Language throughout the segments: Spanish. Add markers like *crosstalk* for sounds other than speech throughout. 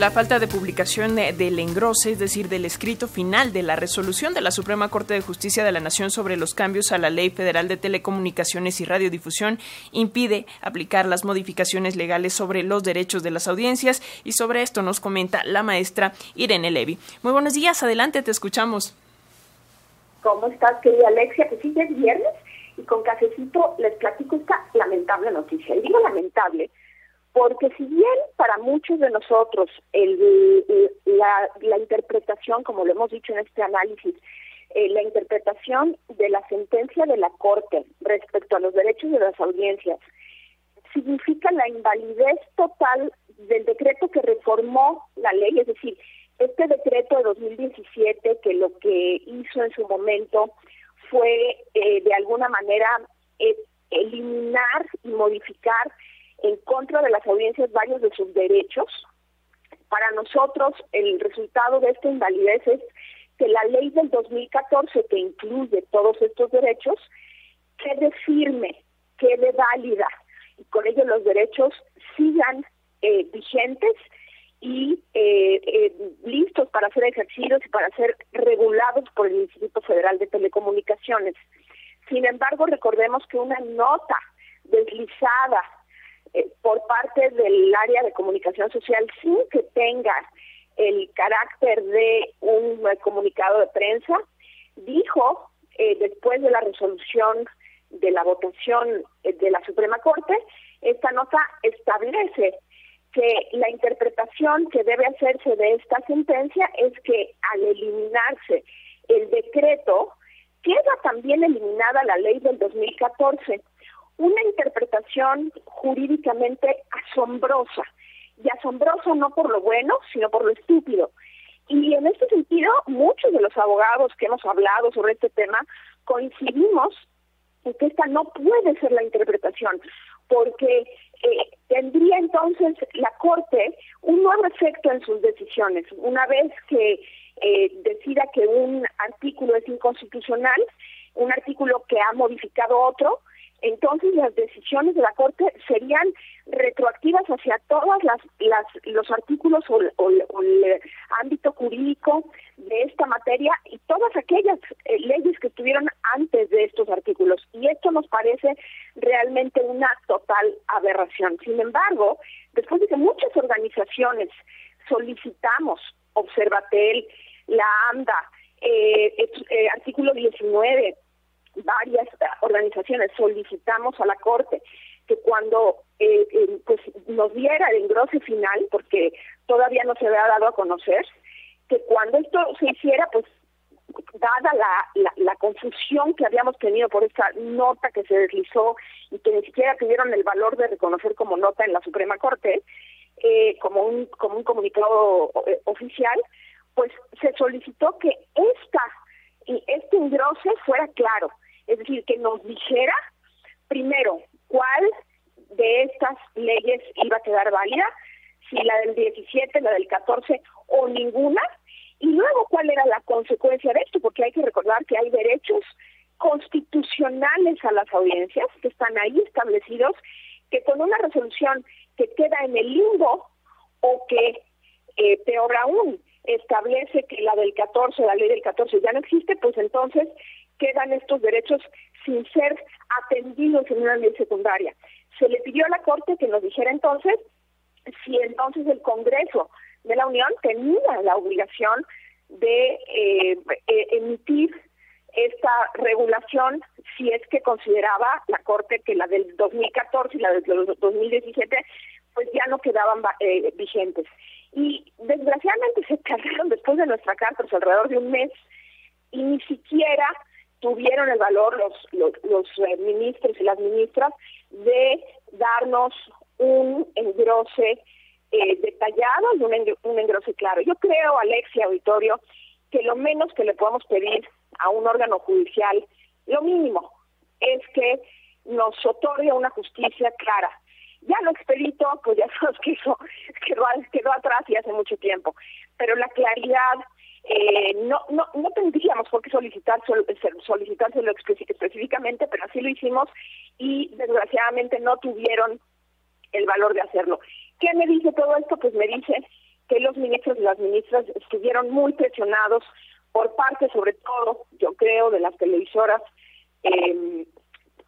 La falta de publicación del engrose, es decir, del escrito final de la resolución de la Suprema Corte de Justicia de la Nación sobre los cambios a la Ley Federal de Telecomunicaciones y Radiodifusión, impide aplicar las modificaciones legales sobre los derechos de las audiencias y sobre esto nos comenta la maestra Irene Levy. Muy buenos días, adelante, te escuchamos. ¿Cómo estás, querida Alexia? Pues sí, es viernes y con cafecito les platico esta lamentable noticia. Y digo lamentable porque si bien para muchos de nosotros la, interpretación, como lo hemos dicho en este análisis, eh, la interpretación de la sentencia de la Corte respecto a los derechos de las audiencias significa la invalidez total del decreto que reformó la ley, es decir, este decreto de 2017 que lo que hizo en su momento fue eh, de alguna manera eh, eliminar y modificar en contra de las audiencias varios de sus derechos. Para nosotros el resultado de esta invalidez es que la ley del 2014 que incluye todos estos derechos quede firme, quede válida y con ello los derechos sigan eh, vigentes y eh, eh, listos para ser ejercidos y para ser regulados por el Instituto Federal de Telecomunicaciones. Sin embargo, recordemos que una nota deslizada eh, por parte del área de comunicación social sin que tenga el carácter de un comunicado de prensa, dijo eh, después de la resolución de la votación eh, de la Suprema Corte, esta nota establece que la interpretación que debe hacerse de esta sentencia es que al eliminarse el decreto, queda también eliminada la ley del 2014 una interpretación jurídicamente asombrosa, y asombrosa no por lo bueno, sino por lo estúpido. Y en este sentido, muchos de los abogados que hemos hablado sobre este tema coincidimos en que esta no puede ser la interpretación, porque eh, tendría entonces la Corte un nuevo efecto en sus decisiones. Una vez que eh, decida que un artículo es inconstitucional, un artículo que ha modificado otro, entonces las decisiones de la Corte serían retroactivas hacia todas las, los artículos o, el ámbito jurídico de esta materia y todas aquellas eh, leyes que estuvieron antes de estos artículos. Y esto nos parece realmente una total aberración. Sin embargo, después de que muchas organizaciones solicitamos Observatel, la AMDA, eh, eh, artículo 19, varias organizaciones solicitamos a la Corte que cuando eh, eh, pues nos diera el engrose final, porque todavía no se había dado a conocer, que cuando esto se hiciera, pues dada la, la, confusión que habíamos tenido por esta nota que se deslizó y que ni siquiera tuvieron el valor de reconocer como nota en la Suprema Corte, eh, como, un, como un comunicado oficial, pues se solicitó que esta y este engrose fuera claro, decir, que nos dijera primero cuál de estas leyes iba a quedar válida, si la del 17, la del 14 o ninguna, y luego cuál era la consecuencia de esto, porque hay que recordar que hay derechos constitucionales a las audiencias que están ahí establecidos, que con una resolución que queda en el limbo o que, eh, peor aún, establece que la del 14, la ley del 14 ya no existe, pues entonces estos derechos sin ser atendidos en una ley secundaria. Se le pidió a la Corte que nos dijera entonces si entonces el Congreso de la Unión tenía la obligación de eh, eh, emitir esta regulación si es que consideraba la Corte que la del 2014 y la del 2017 pues ya no quedaban eh, vigentes. Y desgraciadamente se *laughs* tardaron después de nuestra carta pues, alrededor de un mes y ni siquiera tuvieron el valor los, los, eh, ministros y las ministras de darnos un engrose eh, detallado y un, un engrose claro. Yo creo, Alexia Auditorio, que lo menos que le podemos pedir a un órgano judicial, lo mínimo, es que nos otorgue una justicia clara Ya lo expedito, pues ya *laughs* sabes que eso quedó, quedó atrás y hace mucho tiempo. Pero la claridad, eh, no, no, no tendríamos por qué solicitar, solicitárselo específicamente, pero así lo hicimos y desgraciadamente no tuvieron el valor de hacerlo. ¿Qué me dice todo esto? Pues me dice que los ministros y las ministras estuvieron muy presionados por parte, sobre todo, yo creo, de las televisoras em,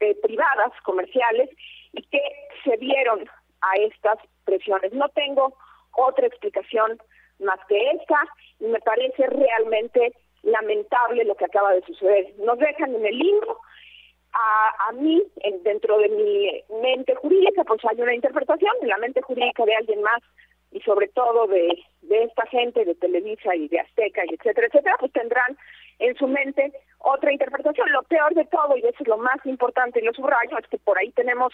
eh, privadas, comerciales, y que se dieron a estas presiones. No tengo otra explicación más que esta y me parece realmente lamentable lo que acaba de suceder. Nos dejan en el limbo. A, a mí, dentro de mi mente jurídica, pues hay una interpretación, en la mente jurídica de alguien más y sobre todo de, de esta gente de Televisa y de Azteca y etcétera, etcétera, pues tendrán en su mente otra interpretación. Lo peor de todo, y eso es lo más importante y lo subrayo, es que por ahí tenemos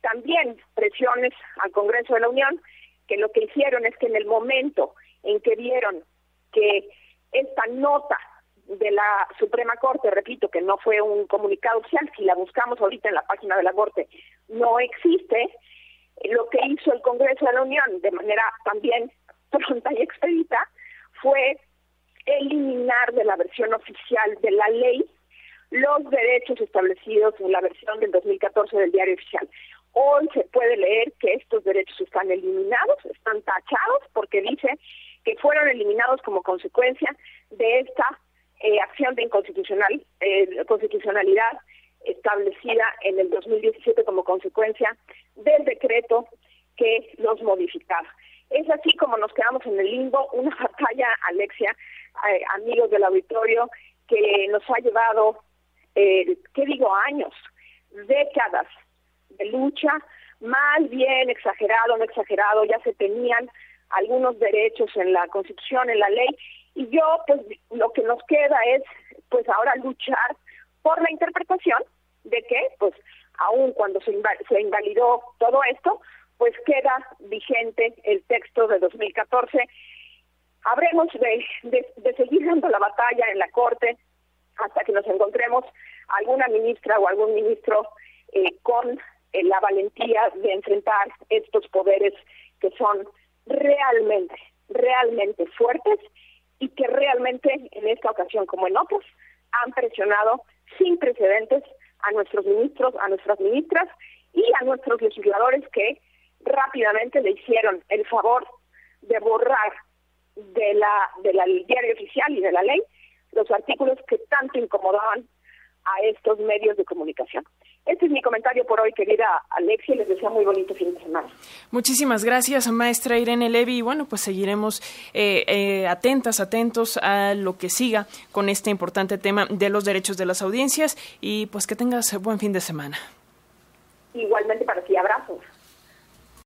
también presiones al Congreso de la Unión, que lo que hicieron es que en el momento en que vieron que esta nota de la Suprema Corte, repito, que no fue un comunicado oficial, si la buscamos ahorita en la página de la Corte, no existe, lo que hizo el Congreso de la Unión de manera también *laughs* pronta y expedita fue eliminar de la versión oficial de la ley los derechos establecidos en la versión del 2014 del diario oficial. Hoy se puede leer que estos derechos están eliminados, están tachados, porque dice fueron eliminados como consecuencia de esta eh, acción de inconstitucional, eh, constitucionalidad establecida en el 2017 como consecuencia del decreto que los modificaba. Es así como nos quedamos en el limbo, una *laughs* batalla, Alexia, eh, amigos del auditorio, que nos ha llevado, eh, ¿qué digo?, años, décadas de lucha, más bien exagerado, no exagerado, ya se tenían algunos derechos en la Constitución, en la ley, y yo, pues, lo que nos queda es, pues, ahora luchar por la interpretación de que, pues, aun cuando se, se invalidó todo esto, pues queda vigente el texto de 2014. Habremos de, de, seguir dando la batalla en la Corte hasta que nos encontremos alguna ministra o algún ministro eh, con eh, la valentía de enfrentar estos poderes que son realmente, realmente fuertes y que realmente en esta ocasión, como en otros, han presionado sin precedentes a nuestros ministros, a nuestras ministras y a nuestros legisladores que rápidamente le hicieron el favor de borrar de la de la diario oficial y de la ley los artículos que tanto incomodaban a estos medios de comunicación. Este es mi comentario por hoy, querida Alexia, les deseo muy bonito fin de semana. Muchísimas gracias, maestra Irene Levy. Y bueno, pues seguiremos eh, eh, atentas, atentos a lo que siga con este importante tema de los derechos de las audiencias y pues que tengas buen fin de semana. Igualmente para ti, abrazos.